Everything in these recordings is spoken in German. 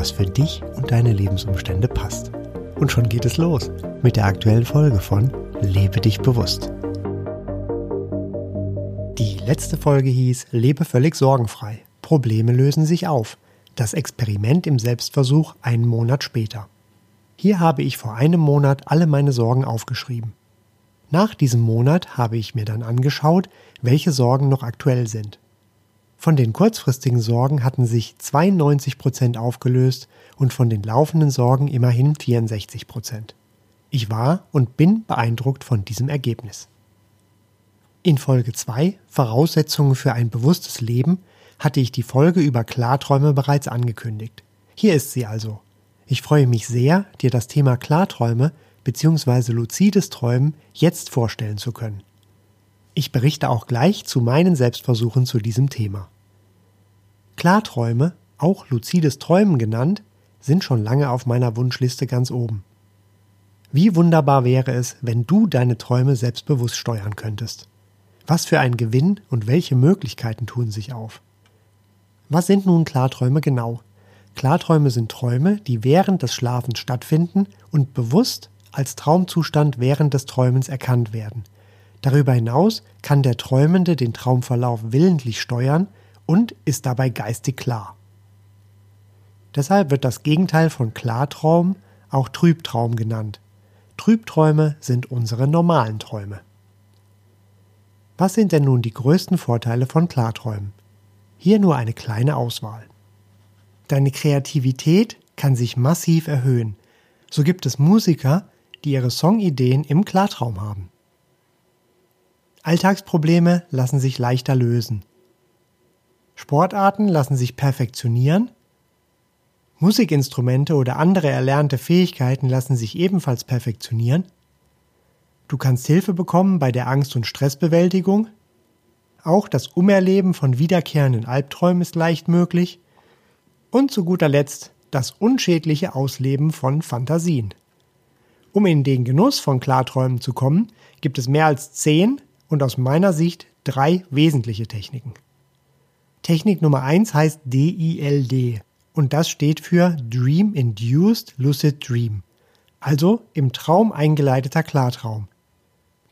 was für dich und deine Lebensumstände passt. Und schon geht es los mit der aktuellen Folge von Lebe dich bewusst. Die letzte Folge hieß Lebe völlig sorgenfrei. Probleme lösen sich auf. Das Experiment im Selbstversuch einen Monat später. Hier habe ich vor einem Monat alle meine Sorgen aufgeschrieben. Nach diesem Monat habe ich mir dann angeschaut, welche Sorgen noch aktuell sind. Von den kurzfristigen Sorgen hatten sich 92 Prozent aufgelöst und von den laufenden Sorgen immerhin 64 Prozent. Ich war und bin beeindruckt von diesem Ergebnis. In Folge 2 Voraussetzungen für ein bewusstes Leben hatte ich die Folge über Klarträume bereits angekündigt. Hier ist sie also. Ich freue mich sehr, dir das Thema Klarträume bzw. luzides Träumen jetzt vorstellen zu können. Ich berichte auch gleich zu meinen Selbstversuchen zu diesem Thema. Klarträume, auch luzides Träumen genannt, sind schon lange auf meiner Wunschliste ganz oben. Wie wunderbar wäre es, wenn du deine Träume selbstbewusst steuern könntest. Was für ein Gewinn und welche Möglichkeiten tun sich auf. Was sind nun Klarträume genau? Klarträume sind Träume, die während des Schlafens stattfinden und bewusst als Traumzustand während des Träumens erkannt werden – Darüber hinaus kann der Träumende den Traumverlauf willentlich steuern und ist dabei geistig klar. Deshalb wird das Gegenteil von Klartraum auch Trübtraum genannt. Trübträume sind unsere normalen Träume. Was sind denn nun die größten Vorteile von Klarträumen? Hier nur eine kleine Auswahl. Deine Kreativität kann sich massiv erhöhen. So gibt es Musiker, die ihre Songideen im Klartraum haben. Alltagsprobleme lassen sich leichter lösen. Sportarten lassen sich perfektionieren. Musikinstrumente oder andere erlernte Fähigkeiten lassen sich ebenfalls perfektionieren. Du kannst Hilfe bekommen bei der Angst- und Stressbewältigung. Auch das Umerleben von wiederkehrenden Albträumen ist leicht möglich. Und zu guter Letzt das unschädliche Ausleben von Fantasien. Um in den Genuss von Klarträumen zu kommen, gibt es mehr als zehn und aus meiner Sicht drei wesentliche Techniken. Technik Nummer eins heißt DILD und das steht für Dream Induced Lucid Dream, also im Traum eingeleiteter Klartraum.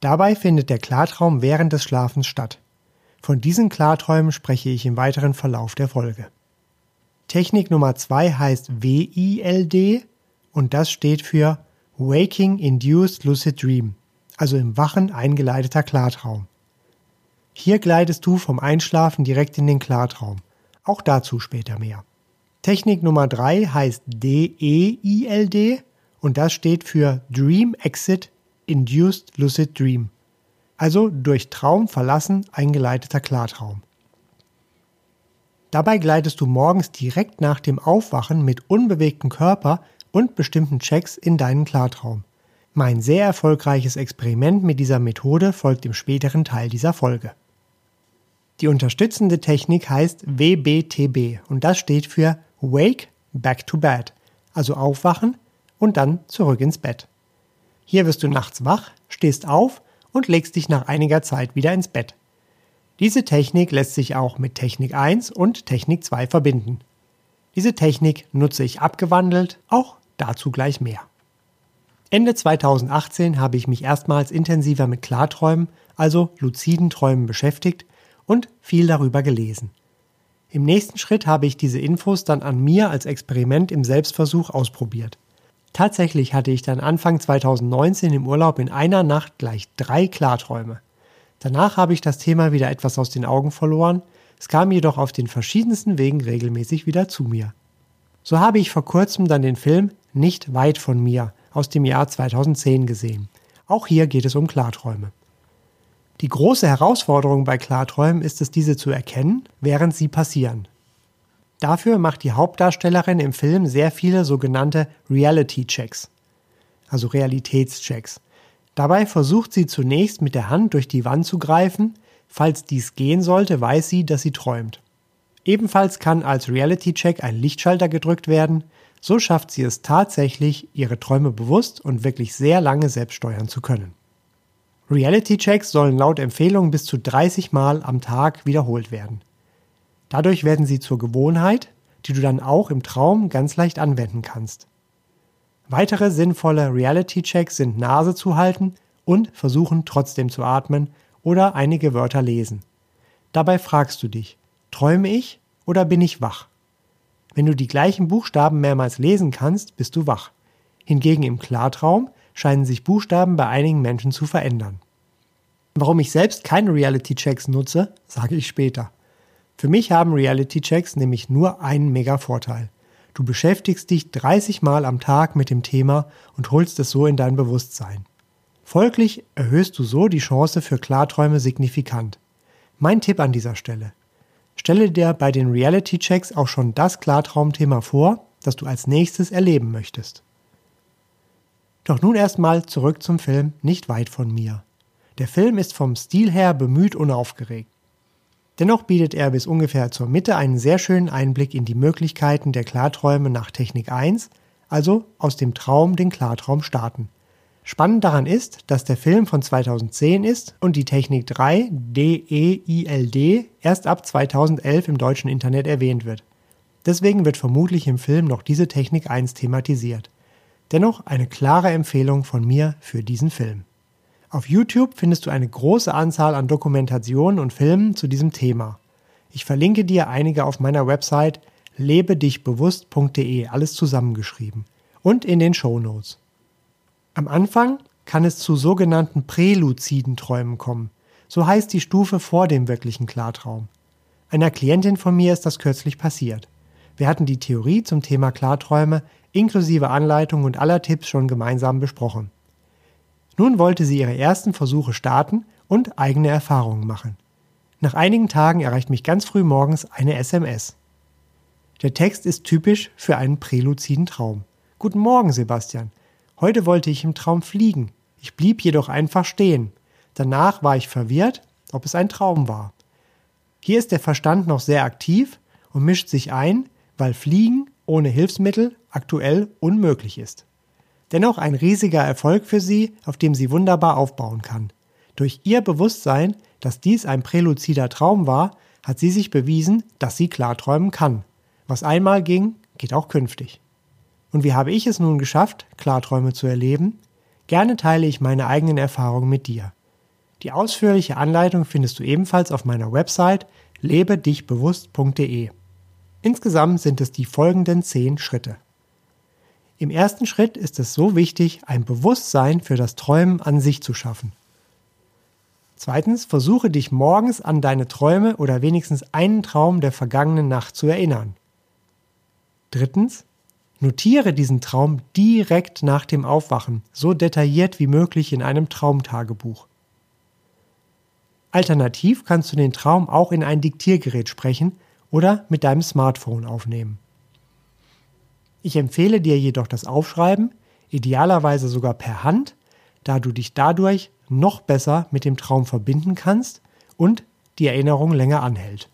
Dabei findet der Klartraum während des Schlafens statt. Von diesen Klarträumen spreche ich im weiteren Verlauf der Folge. Technik Nummer zwei heißt WILD und das steht für Waking Induced Lucid Dream also im wachen eingeleiteter Klartraum. Hier gleitest du vom Einschlafen direkt in den Klartraum. Auch dazu später mehr. Technik Nummer drei heißt DEILD und das steht für Dream Exit Induced Lucid Dream. Also durch Traum verlassen eingeleiteter Klartraum. Dabei gleitest du morgens direkt nach dem Aufwachen mit unbewegtem Körper und bestimmten Checks in deinen Klartraum. Mein sehr erfolgreiches Experiment mit dieser Methode folgt im späteren Teil dieser Folge. Die unterstützende Technik heißt WBTB und das steht für Wake Back to Bed, also aufwachen und dann zurück ins Bett. Hier wirst du nachts wach, stehst auf und legst dich nach einiger Zeit wieder ins Bett. Diese Technik lässt sich auch mit Technik 1 und Technik 2 verbinden. Diese Technik nutze ich abgewandelt, auch dazu gleich mehr. Ende 2018 habe ich mich erstmals intensiver mit Klarträumen, also luziden Träumen beschäftigt und viel darüber gelesen. Im nächsten Schritt habe ich diese Infos dann an mir als Experiment im Selbstversuch ausprobiert. Tatsächlich hatte ich dann Anfang 2019 im Urlaub in einer Nacht gleich drei Klarträume. Danach habe ich das Thema wieder etwas aus den Augen verloren, es kam jedoch auf den verschiedensten Wegen regelmäßig wieder zu mir. So habe ich vor kurzem dann den Film Nicht weit von mir aus dem Jahr 2010 gesehen. Auch hier geht es um Klarträume. Die große Herausforderung bei Klarträumen ist es, diese zu erkennen, während sie passieren. Dafür macht die Hauptdarstellerin im Film sehr viele sogenannte Reality-Checks, also Realitätschecks. Dabei versucht sie zunächst mit der Hand durch die Wand zu greifen, falls dies gehen sollte, weiß sie, dass sie träumt. Ebenfalls kann als Reality-Check ein Lichtschalter gedrückt werden, so schafft sie es tatsächlich, ihre Träume bewusst und wirklich sehr lange selbst steuern zu können. Reality-Checks sollen laut Empfehlung bis zu 30 Mal am Tag wiederholt werden. Dadurch werden sie zur Gewohnheit, die du dann auch im Traum ganz leicht anwenden kannst. Weitere sinnvolle Reality-Checks sind Nase zu halten und versuchen trotzdem zu atmen oder einige Wörter lesen. Dabei fragst du dich, träume ich oder bin ich wach? Wenn du die gleichen Buchstaben mehrmals lesen kannst, bist du wach. Hingegen im Klartraum scheinen sich Buchstaben bei einigen Menschen zu verändern. Warum ich selbst keine Reality-Checks nutze, sage ich später. Für mich haben Reality-Checks nämlich nur einen mega Vorteil. Du beschäftigst dich 30 Mal am Tag mit dem Thema und holst es so in dein Bewusstsein. Folglich erhöhst du so die Chance für Klarträume signifikant. Mein Tipp an dieser Stelle. Stelle dir bei den Reality-Checks auch schon das Klartraumthema vor, das du als nächstes erleben möchtest. Doch nun erstmal zurück zum Film Nicht weit von mir. Der Film ist vom Stil her bemüht unaufgeregt. Dennoch bietet er bis ungefähr zur Mitte einen sehr schönen Einblick in die Möglichkeiten der Klarträume nach Technik 1, also aus dem Traum den Klartraum starten. Spannend daran ist, dass der Film von 2010 ist und die Technik 3 DEILD erst ab 2011 im deutschen Internet erwähnt wird. Deswegen wird vermutlich im Film noch diese Technik 1 thematisiert. Dennoch eine klare Empfehlung von mir für diesen Film. Auf YouTube findest du eine große Anzahl an Dokumentationen und Filmen zu diesem Thema. Ich verlinke dir einige auf meiner Website lebedichbewusst.de, alles zusammengeschrieben, und in den Show Notes. Am Anfang kann es zu sogenannten präluziden Träumen kommen. So heißt die Stufe vor dem wirklichen Klartraum. Einer Klientin von mir ist das kürzlich passiert. Wir hatten die Theorie zum Thema Klarträume inklusive Anleitung und aller Tipps schon gemeinsam besprochen. Nun wollte sie ihre ersten Versuche starten und eigene Erfahrungen machen. Nach einigen Tagen erreicht mich ganz früh morgens eine SMS. Der Text ist typisch für einen präluziden Traum. Guten Morgen, Sebastian. Heute wollte ich im Traum fliegen. Ich blieb jedoch einfach stehen. Danach war ich verwirrt, ob es ein Traum war. Hier ist der Verstand noch sehr aktiv und mischt sich ein, weil Fliegen ohne Hilfsmittel aktuell unmöglich ist. Dennoch ein riesiger Erfolg für sie, auf dem sie wunderbar aufbauen kann. Durch ihr Bewusstsein, dass dies ein präluzider Traum war, hat sie sich bewiesen, dass sie klarträumen kann. Was einmal ging, geht auch künftig. Und wie habe ich es nun geschafft, Klarträume zu erleben? Gerne teile ich meine eigenen Erfahrungen mit dir. Die ausführliche Anleitung findest du ebenfalls auf meiner Website lebedichbewusst.de. Insgesamt sind es die folgenden zehn Schritte. Im ersten Schritt ist es so wichtig, ein Bewusstsein für das Träumen an sich zu schaffen. Zweitens, versuche dich morgens an deine Träume oder wenigstens einen Traum der vergangenen Nacht zu erinnern. Drittens, notiere diesen Traum direkt nach dem Aufwachen, so detailliert wie möglich in einem Traumtagebuch. Alternativ kannst du den Traum auch in ein Diktiergerät sprechen oder mit deinem Smartphone aufnehmen. Ich empfehle dir jedoch das Aufschreiben, idealerweise sogar per Hand, da du dich dadurch noch besser mit dem Traum verbinden kannst und die Erinnerung länger anhält.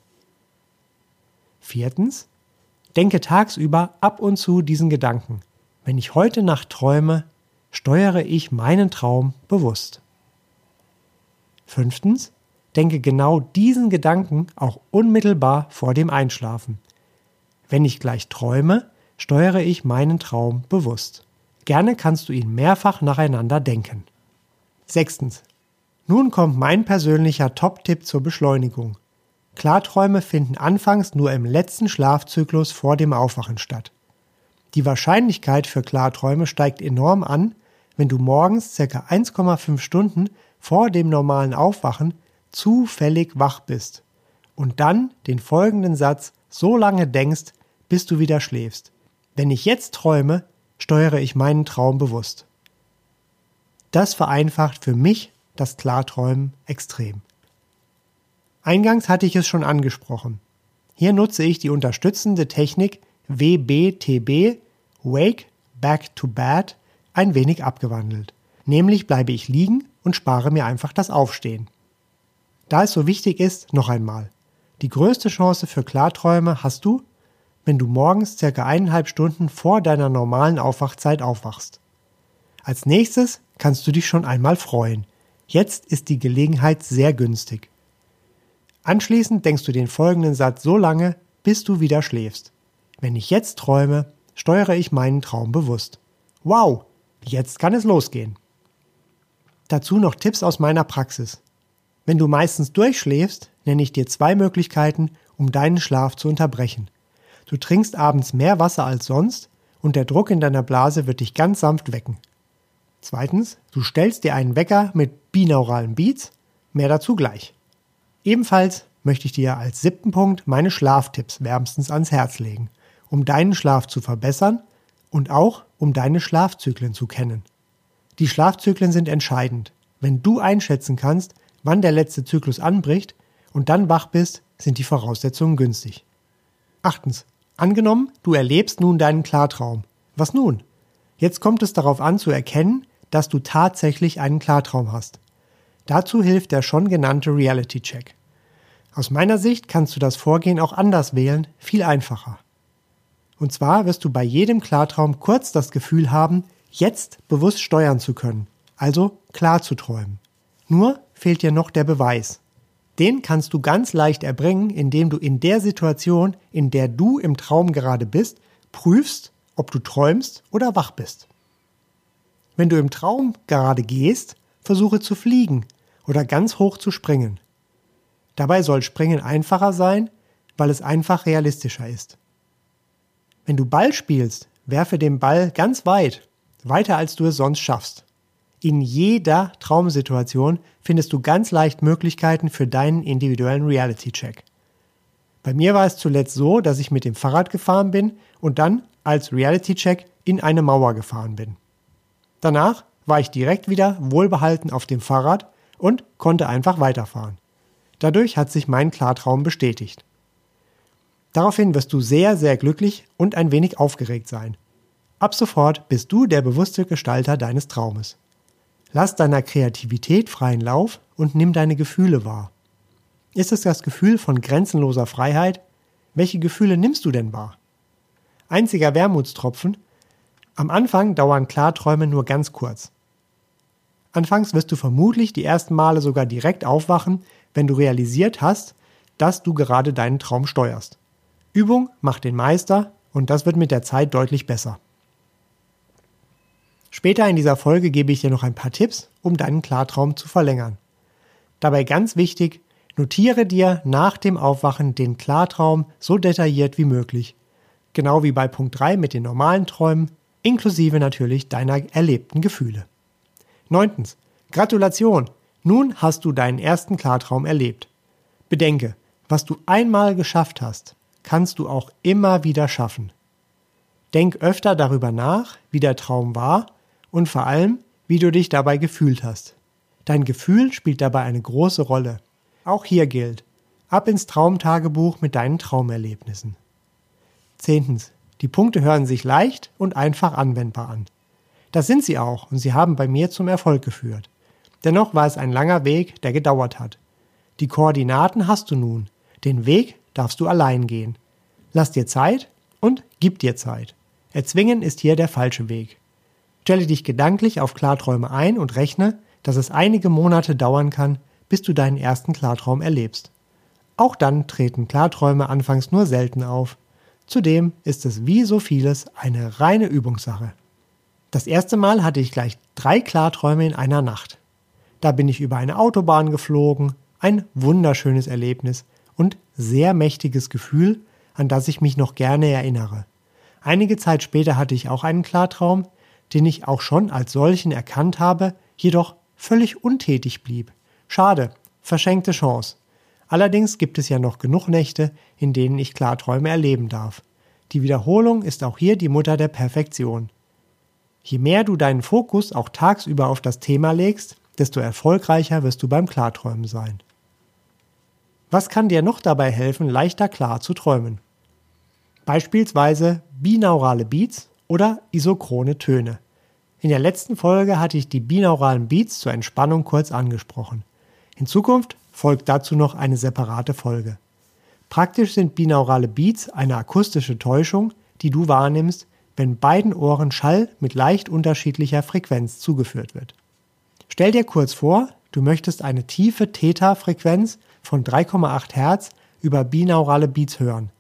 Viertens, denke tagsüber ab und zu diesen Gedanken. Wenn ich heute Nacht träume, steuere ich meinen Traum bewusst. Fünftens, denke genau diesen Gedanken auch unmittelbar vor dem Einschlafen. Wenn ich gleich träume, steuere ich meinen Traum bewusst. Gerne kannst du ihn mehrfach nacheinander denken. Sechstens. Nun kommt mein persönlicher Top-Tipp zur Beschleunigung. Klarträume finden anfangs nur im letzten Schlafzyklus vor dem Aufwachen statt. Die Wahrscheinlichkeit für Klarträume steigt enorm an, wenn du morgens ca. 1,5 Stunden vor dem normalen Aufwachen zufällig wach bist und dann den folgenden Satz so lange denkst, bis du wieder schläfst. Wenn ich jetzt träume, steuere ich meinen Traum bewusst. Das vereinfacht für mich das Klarträumen extrem. Eingangs hatte ich es schon angesprochen. Hier nutze ich die unterstützende Technik WBTB, Wake Back to Bed, ein wenig abgewandelt. Nämlich bleibe ich liegen und spare mir einfach das Aufstehen. Da es so wichtig ist, noch einmal. Die größte Chance für Klarträume hast du, wenn du morgens circa eineinhalb Stunden vor deiner normalen Aufwachzeit aufwachst. Als nächstes kannst du dich schon einmal freuen. Jetzt ist die Gelegenheit sehr günstig. Anschließend denkst du den folgenden Satz so lange, bis du wieder schläfst. Wenn ich jetzt träume, steuere ich meinen Traum bewusst. Wow, jetzt kann es losgehen. Dazu noch Tipps aus meiner Praxis. Wenn du meistens durchschläfst, nenne ich dir zwei Möglichkeiten, um deinen Schlaf zu unterbrechen. Du trinkst abends mehr Wasser als sonst und der Druck in deiner Blase wird dich ganz sanft wecken. Zweitens, du stellst dir einen Wecker mit binauralen Beats, mehr dazu gleich. Ebenfalls möchte ich dir als siebten Punkt meine Schlaftipps wärmstens ans Herz legen, um deinen Schlaf zu verbessern und auch um deine Schlafzyklen zu kennen. Die Schlafzyklen sind entscheidend. Wenn du einschätzen kannst, wann der letzte Zyklus anbricht und dann wach bist, sind die Voraussetzungen günstig. Achtens. Angenommen, du erlebst nun deinen Klartraum. Was nun? Jetzt kommt es darauf an zu erkennen, dass du tatsächlich einen Klartraum hast. Dazu hilft der schon genannte Reality Check. Aus meiner Sicht kannst du das Vorgehen auch anders wählen, viel einfacher. Und zwar wirst du bei jedem Klartraum kurz das Gefühl haben, jetzt bewusst steuern zu können, also klar zu träumen. Nur fehlt dir noch der Beweis. Den kannst du ganz leicht erbringen, indem du in der Situation, in der du im Traum gerade bist, prüfst, ob du träumst oder wach bist. Wenn du im Traum gerade gehst, versuche zu fliegen oder ganz hoch zu springen. Dabei soll Springen einfacher sein, weil es einfach realistischer ist. Wenn du Ball spielst, werfe den Ball ganz weit, weiter als du es sonst schaffst. In jeder Traumsituation findest du ganz leicht Möglichkeiten für deinen individuellen Reality-Check. Bei mir war es zuletzt so, dass ich mit dem Fahrrad gefahren bin und dann als Reality-Check in eine Mauer gefahren bin. Danach war ich direkt wieder wohlbehalten auf dem Fahrrad und konnte einfach weiterfahren. Dadurch hat sich mein Klartraum bestätigt. Daraufhin wirst du sehr, sehr glücklich und ein wenig aufgeregt sein. Ab sofort bist du der bewusste Gestalter deines Traumes. Lass deiner Kreativität freien Lauf und nimm deine Gefühle wahr. Ist es das Gefühl von grenzenloser Freiheit? Welche Gefühle nimmst du denn wahr? Einziger Wermutstropfen. Am Anfang dauern Klarträume nur ganz kurz. Anfangs wirst du vermutlich die ersten Male sogar direkt aufwachen, wenn du realisiert hast, dass du gerade deinen Traum steuerst. Übung macht den Meister und das wird mit der Zeit deutlich besser. Später in dieser Folge gebe ich dir noch ein paar Tipps, um deinen Klartraum zu verlängern. Dabei ganz wichtig, notiere dir nach dem Aufwachen den Klartraum so detailliert wie möglich. Genau wie bei Punkt 3 mit den normalen Träumen, inklusive natürlich deiner erlebten Gefühle. Neuntens. Gratulation! Nun hast du deinen ersten Klartraum erlebt. Bedenke, was du einmal geschafft hast, kannst du auch immer wieder schaffen. Denk öfter darüber nach, wie der Traum war und vor allem, wie du dich dabei gefühlt hast. Dein Gefühl spielt dabei eine große Rolle. Auch hier gilt, ab ins Traumtagebuch mit deinen Traumerlebnissen. Zehntens. Die Punkte hören sich leicht und einfach anwendbar an. Das sind sie auch und sie haben bei mir zum Erfolg geführt. Dennoch war es ein langer Weg, der gedauert hat. Die Koordinaten hast du nun. Den Weg darfst du allein gehen. Lass dir Zeit und gib dir Zeit. Erzwingen ist hier der falsche Weg. Stelle dich gedanklich auf Klarträume ein und rechne, dass es einige Monate dauern kann, bis du deinen ersten Klartraum erlebst. Auch dann treten Klarträume anfangs nur selten auf. Zudem ist es wie so vieles eine reine Übungssache. Das erste Mal hatte ich gleich drei Klarträume in einer Nacht. Da bin ich über eine Autobahn geflogen, ein wunderschönes Erlebnis und sehr mächtiges Gefühl, an das ich mich noch gerne erinnere. Einige Zeit später hatte ich auch einen Klartraum, den ich auch schon als solchen erkannt habe, jedoch völlig untätig blieb. Schade, verschenkte Chance. Allerdings gibt es ja noch genug Nächte, in denen ich Klarträume erleben darf. Die Wiederholung ist auch hier die Mutter der Perfektion. Je mehr du deinen Fokus auch tagsüber auf das Thema legst, desto erfolgreicher wirst du beim Klarträumen sein. Was kann dir noch dabei helfen, leichter klar zu träumen? Beispielsweise binaurale Beats oder isochrone Töne. In der letzten Folge hatte ich die binauralen Beats zur Entspannung kurz angesprochen. In Zukunft folgt dazu noch eine separate Folge. Praktisch sind binaurale Beats eine akustische Täuschung, die du wahrnimmst, wenn beiden Ohren Schall mit leicht unterschiedlicher Frequenz zugeführt wird. Stell dir kurz vor, du möchtest eine tiefe Theta-Frequenz von 3,8 Hertz über binaurale Beats hören.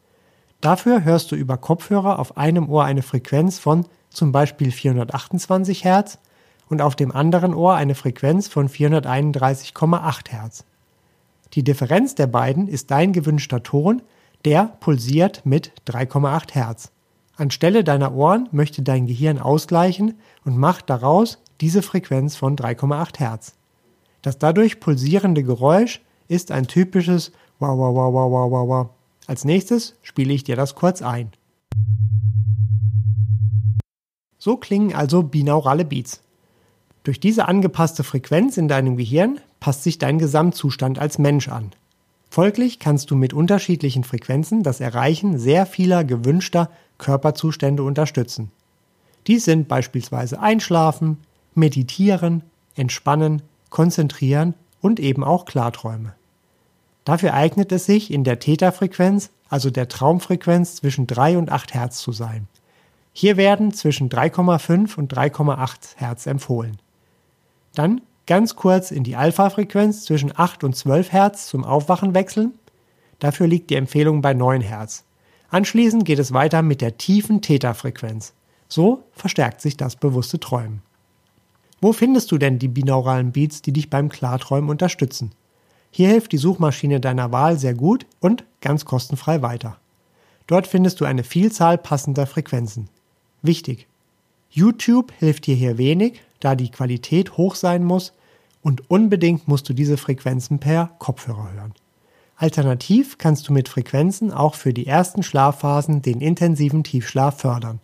Dafür hörst du über Kopfhörer auf einem Ohr eine Frequenz von zum Beispiel 428 Hertz und auf dem anderen Ohr eine Frequenz von 431,8 Hertz. Die Differenz der beiden ist dein gewünschter Ton, der pulsiert mit 3,8 Hertz. Anstelle deiner Ohren möchte dein Gehirn ausgleichen und macht daraus diese Frequenz von 3,8 Hertz. Das dadurch pulsierende Geräusch ist ein typisches Wow, wow, wow, wow, wow, wow. Als nächstes spiele ich dir das kurz ein. So klingen also binaurale Beats. Durch diese angepasste Frequenz in deinem Gehirn passt sich dein Gesamtzustand als Mensch an. Folglich kannst du mit unterschiedlichen Frequenzen das Erreichen sehr vieler gewünschter Körperzustände unterstützen. Dies sind beispielsweise Einschlafen, Meditieren, Entspannen, Konzentrieren und eben auch Klarträume. Dafür eignet es sich, in der Theta-Frequenz, also der Traumfrequenz zwischen 3 und 8 Hertz zu sein. Hier werden zwischen 3,5 und 3,8 Hertz empfohlen. Dann ganz kurz in die Alpha-Frequenz zwischen 8 und 12 Hertz zum Aufwachen wechseln. Dafür liegt die Empfehlung bei 9 Hertz. Anschließend geht es weiter mit der tiefen Theta-Frequenz. So verstärkt sich das bewusste Träumen. Wo findest du denn die binauralen Beats, die dich beim Klarträumen unterstützen? Hier hilft die Suchmaschine deiner Wahl sehr gut und ganz kostenfrei weiter. Dort findest du eine Vielzahl passender Frequenzen. Wichtig, YouTube hilft dir hier wenig, da die Qualität hoch sein muss und unbedingt musst du diese Frequenzen per Kopfhörer hören. Alternativ kannst du mit Frequenzen auch für die ersten Schlafphasen den intensiven Tiefschlaf fördern.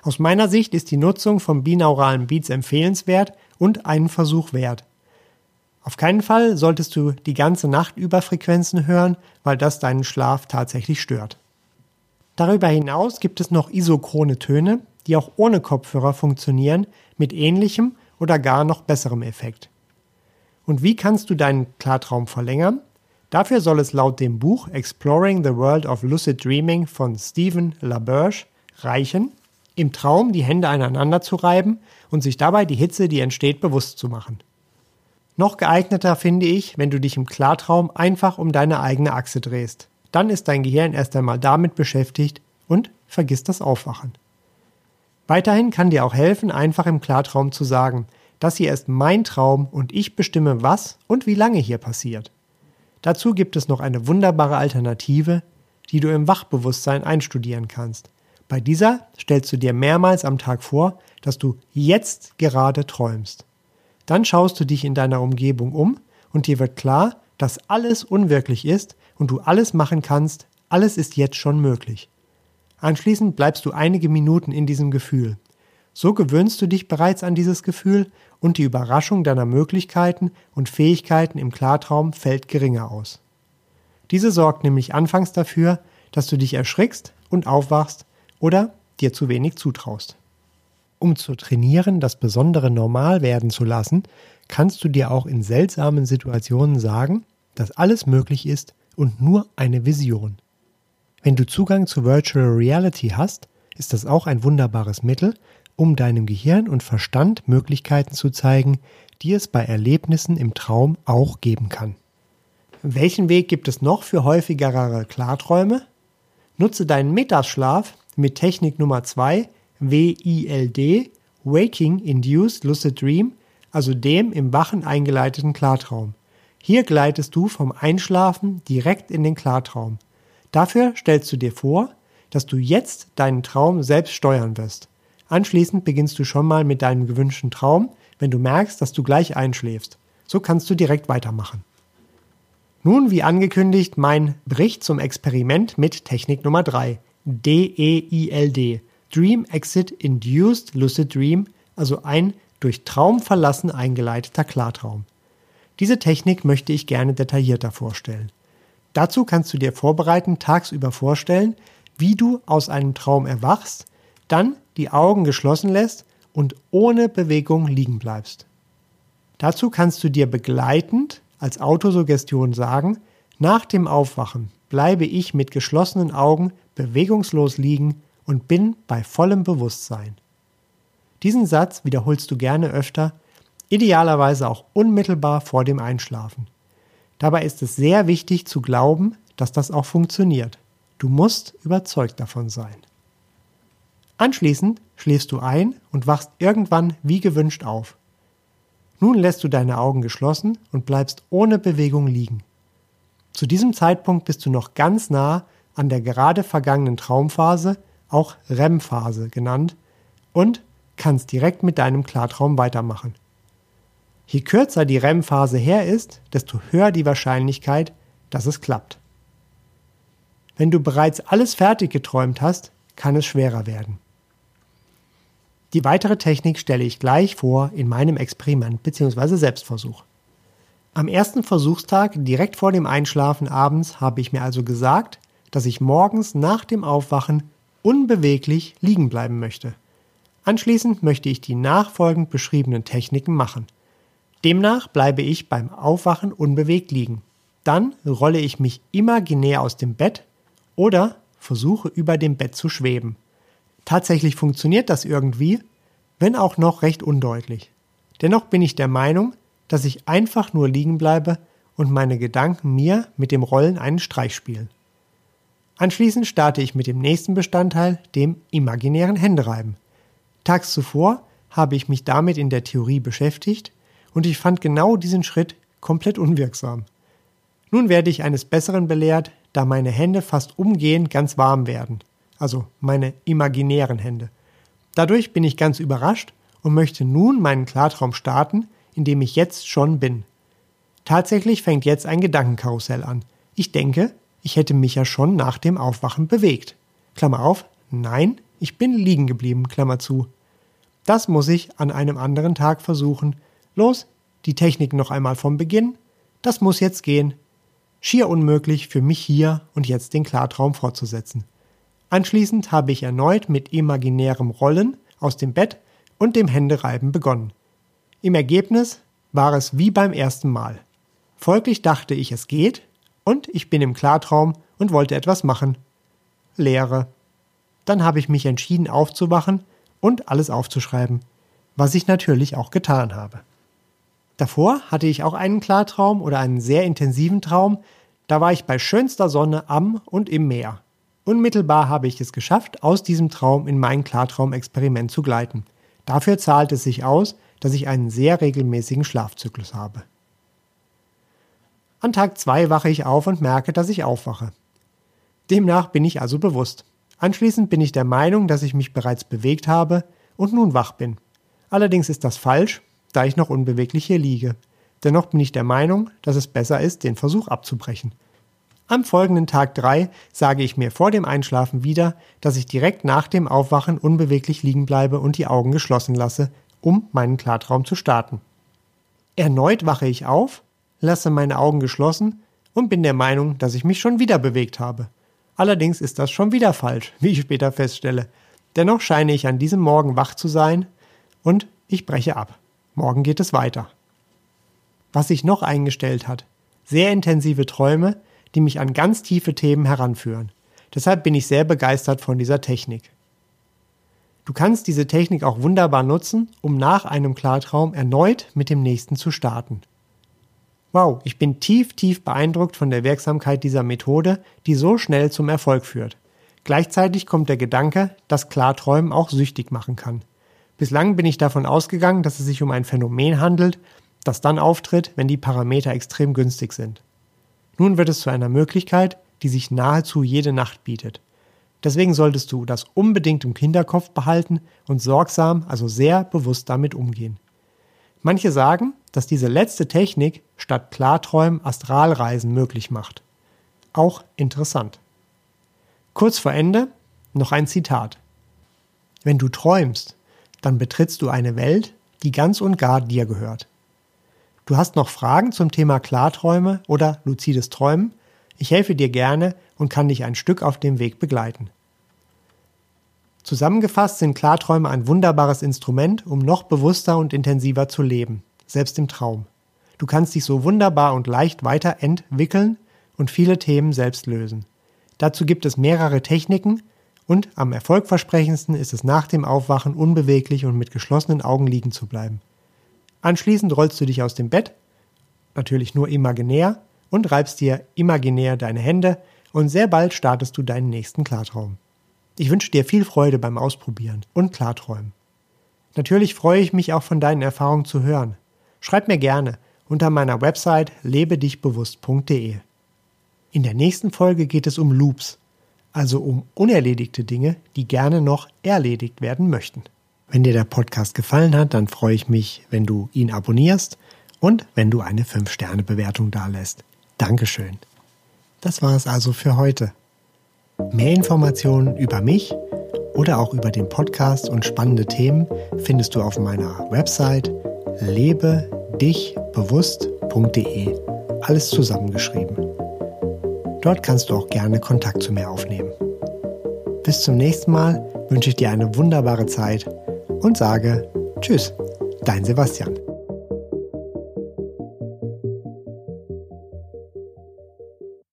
Aus meiner Sicht ist die Nutzung von binauralen Beats empfehlenswert und einen Versuch wert. Auf keinen Fall solltest du die ganze Nacht über Frequenzen hören, weil das deinen Schlaf tatsächlich stört. Darüber hinaus gibt es noch isochrone Töne, die auch ohne Kopfhörer funktionieren, mit ähnlichem oder gar noch besserem Effekt. Und wie kannst du deinen Klartraum verlängern? Dafür soll es laut dem Buch Exploring the World of Lucid Dreaming von Stephen LaBerge reichen, im Traum die Hände aneinander zu reiben und sich dabei die Hitze, die entsteht, bewusst zu machen. Noch geeigneter finde ich, wenn du dich im Klartraum einfach um deine eigene Achse drehst. Dann ist dein Gehirn erst einmal damit beschäftigt und vergisst das Aufwachen. Weiterhin kann dir auch helfen, einfach im Klartraum zu sagen, das hier ist mein Traum und ich bestimme, was und wie lange hier passiert. Dazu gibt es noch eine wunderbare Alternative, die du im Wachbewusstsein einstudieren kannst. Bei dieser stellst du dir mehrmals am Tag vor, dass du jetzt gerade träumst. Dann schaust du dich in deiner Umgebung um und dir wird klar, dass alles unwirklich ist und du alles machen kannst, alles ist jetzt schon möglich. Anschließend bleibst du einige Minuten in diesem Gefühl. So gewöhnst du dich bereits an dieses Gefühl und die Überraschung deiner Möglichkeiten und Fähigkeiten im Klartraum fällt geringer aus. Diese sorgt nämlich anfangs dafür, dass du dich erschrickst und aufwachst oder dir zu wenig zutraust. Um zu trainieren, das Besondere normal werden zu lassen, kannst du dir auch in seltsamen Situationen sagen, dass alles möglich ist und nur eine Vision. Wenn du Zugang zu Virtual Reality hast, ist das auch ein wunderbares Mittel, um deinem Gehirn und Verstand Möglichkeiten zu zeigen, die es bei Erlebnissen im Traum auch geben kann. Welchen Weg gibt es noch für häufigere Klarträume? Nutze deinen Mittagsschlaf mit Technik Nummer 2, WILD, Waking Induced Lucid Dream, also dem im Wachen eingeleiteten Klartraum. Hier gleitest du vom Einschlafen direkt in den Klartraum. Dafür stellst du dir vor, dass du jetzt deinen Traum selbst steuern wirst. Anschließend beginnst du schon mal mit deinem gewünschten Traum, wenn du merkst, dass du gleich einschläfst. So kannst du direkt weitermachen. Nun, wie angekündigt, mein Bericht zum Experiment mit Technik Nummer 3, DEILD, Dream Exit Induced Lucid Dream, also ein durch Traum verlassen eingeleiteter Klartraum. Diese Technik möchte ich gerne detaillierter vorstellen. Dazu kannst du dir vorbereiten, tagsüber vorstellen, wie du aus einem Traum erwachst, dann die Augen geschlossen lässt und ohne Bewegung liegen bleibst. Dazu kannst du dir begleitend als Autosuggestion sagen, nach dem Aufwachen bleibe ich mit geschlossenen Augen bewegungslos liegen und bin bei vollem Bewusstsein. Diesen Satz wiederholst du gerne öfter, idealerweise auch unmittelbar vor dem Einschlafen. Dabei ist es sehr wichtig zu glauben, dass das auch funktioniert. Du musst überzeugt davon sein. Anschließend schläfst du ein und wachst irgendwann wie gewünscht auf. Nun lässt du deine Augen geschlossen und bleibst ohne Bewegung liegen. Zu diesem Zeitpunkt bist du noch ganz nah an der gerade vergangenen Traumphase, auch REM-Phase genannt, und kannst direkt mit deinem Klartraum weitermachen. Je kürzer die REM-Phase her ist, desto höher die Wahrscheinlichkeit, dass es klappt. Wenn du bereits alles fertig geträumt hast, kann es schwerer werden. Die weitere Technik stelle ich gleich vor in meinem Experiment bzw. Selbstversuch. Am ersten Versuchstag, direkt vor dem Einschlafen abends, habe ich mir also gesagt, dass ich morgens nach dem Aufwachen unbeweglich liegen bleiben möchte. Anschließend möchte ich die nachfolgend beschriebenen Techniken machen. Demnach bleibe ich beim Aufwachen unbewegt liegen. Dann rolle ich mich imaginär aus dem Bett oder versuche über dem Bett zu schweben. Tatsächlich funktioniert das irgendwie, wenn auch noch recht undeutlich. Dennoch bin ich der Meinung, dass ich einfach nur liegen bleibe und meine Gedanken mir mit dem Rollen einen Streich spielen. Anschließend starte ich mit dem nächsten Bestandteil, dem imaginären Händereiben. Tags zuvor habe ich mich damit in der Theorie beschäftigt und ich fand genau diesen Schritt komplett unwirksam. Nun werde ich eines Besseren belehrt, da meine Hände fast umgehend ganz warm werden also meine imaginären Hände. Dadurch bin ich ganz überrascht und möchte nun meinen Klartraum starten, in dem ich jetzt schon bin. Tatsächlich fängt jetzt ein Gedankenkarussell an. Ich denke, ich hätte mich ja schon nach dem Aufwachen bewegt. Klammer auf, nein, ich bin liegen geblieben, Klammer zu. Das muss ich an einem anderen Tag versuchen. Los, die Technik noch einmal vom Beginn. Das muss jetzt gehen. Schier unmöglich für mich hier und jetzt den Klartraum fortzusetzen. Anschließend habe ich erneut mit imaginärem Rollen aus dem Bett und dem Händereiben begonnen. Im Ergebnis war es wie beim ersten Mal. Folglich dachte ich, es geht, und ich bin im Klartraum und wollte etwas machen. Leere. Dann habe ich mich entschieden aufzuwachen und alles aufzuschreiben, was ich natürlich auch getan habe. Davor hatte ich auch einen Klartraum oder einen sehr intensiven Traum, da war ich bei schönster Sonne am und im Meer. Unmittelbar habe ich es geschafft, aus diesem Traum in mein Klartraumexperiment zu gleiten. Dafür zahlt es sich aus, dass ich einen sehr regelmäßigen Schlafzyklus habe. An Tag 2 wache ich auf und merke, dass ich aufwache. Demnach bin ich also bewusst. Anschließend bin ich der Meinung, dass ich mich bereits bewegt habe und nun wach bin. Allerdings ist das falsch, da ich noch unbeweglich hier liege. Dennoch bin ich der Meinung, dass es besser ist, den Versuch abzubrechen. Am folgenden Tag 3 sage ich mir vor dem Einschlafen wieder, dass ich direkt nach dem Aufwachen unbeweglich liegen bleibe und die Augen geschlossen lasse, um meinen Klartraum zu starten. Erneut wache ich auf, lasse meine Augen geschlossen und bin der Meinung, dass ich mich schon wieder bewegt habe. Allerdings ist das schon wieder falsch, wie ich später feststelle. Dennoch scheine ich an diesem Morgen wach zu sein und ich breche ab. Morgen geht es weiter. Was sich noch eingestellt hat, sehr intensive Träume, die mich an ganz tiefe Themen heranführen. Deshalb bin ich sehr begeistert von dieser Technik. Du kannst diese Technik auch wunderbar nutzen, um nach einem Klartraum erneut mit dem nächsten zu starten. Wow, ich bin tief, tief beeindruckt von der Wirksamkeit dieser Methode, die so schnell zum Erfolg führt. Gleichzeitig kommt der Gedanke, dass Klarträumen auch süchtig machen kann. Bislang bin ich davon ausgegangen, dass es sich um ein Phänomen handelt, das dann auftritt, wenn die Parameter extrem günstig sind. Nun wird es zu einer Möglichkeit, die sich nahezu jede Nacht bietet. Deswegen solltest du das unbedingt im Kinderkopf behalten und sorgsam, also sehr bewusst damit umgehen. Manche sagen, dass diese letzte Technik statt Klarträumen Astralreisen möglich macht. Auch interessant. Kurz vor Ende noch ein Zitat. Wenn du träumst, dann betrittst du eine Welt, die ganz und gar dir gehört. Du hast noch Fragen zum Thema Klarträume oder luzides Träumen? Ich helfe dir gerne und kann dich ein Stück auf dem Weg begleiten. Zusammengefasst sind Klarträume ein wunderbares Instrument, um noch bewusster und intensiver zu leben, selbst im Traum. Du kannst dich so wunderbar und leicht weiterentwickeln und viele Themen selbst lösen. Dazu gibt es mehrere Techniken und am erfolgversprechendsten ist es nach dem Aufwachen unbeweglich und mit geschlossenen Augen liegen zu bleiben. Anschließend rollst du dich aus dem Bett, natürlich nur imaginär, und reibst dir imaginär deine Hände und sehr bald startest du deinen nächsten Klartraum. Ich wünsche dir viel Freude beim Ausprobieren und Klarträumen. Natürlich freue ich mich auch von deinen Erfahrungen zu hören. Schreib mir gerne unter meiner Website lebedichbewusst.de. In der nächsten Folge geht es um Loops, also um unerledigte Dinge, die gerne noch erledigt werden möchten. Wenn dir der Podcast gefallen hat, dann freue ich mich, wenn du ihn abonnierst und wenn du eine 5-Sterne-Bewertung dalässt. Dankeschön. Das war es also für heute. Mehr Informationen über mich oder auch über den Podcast und spannende Themen findest du auf meiner Website lebedichbewusst.de. Alles zusammengeschrieben. Dort kannst du auch gerne Kontakt zu mir aufnehmen. Bis zum nächsten Mal wünsche ich dir eine wunderbare Zeit und sage Tschüss, dein Sebastian.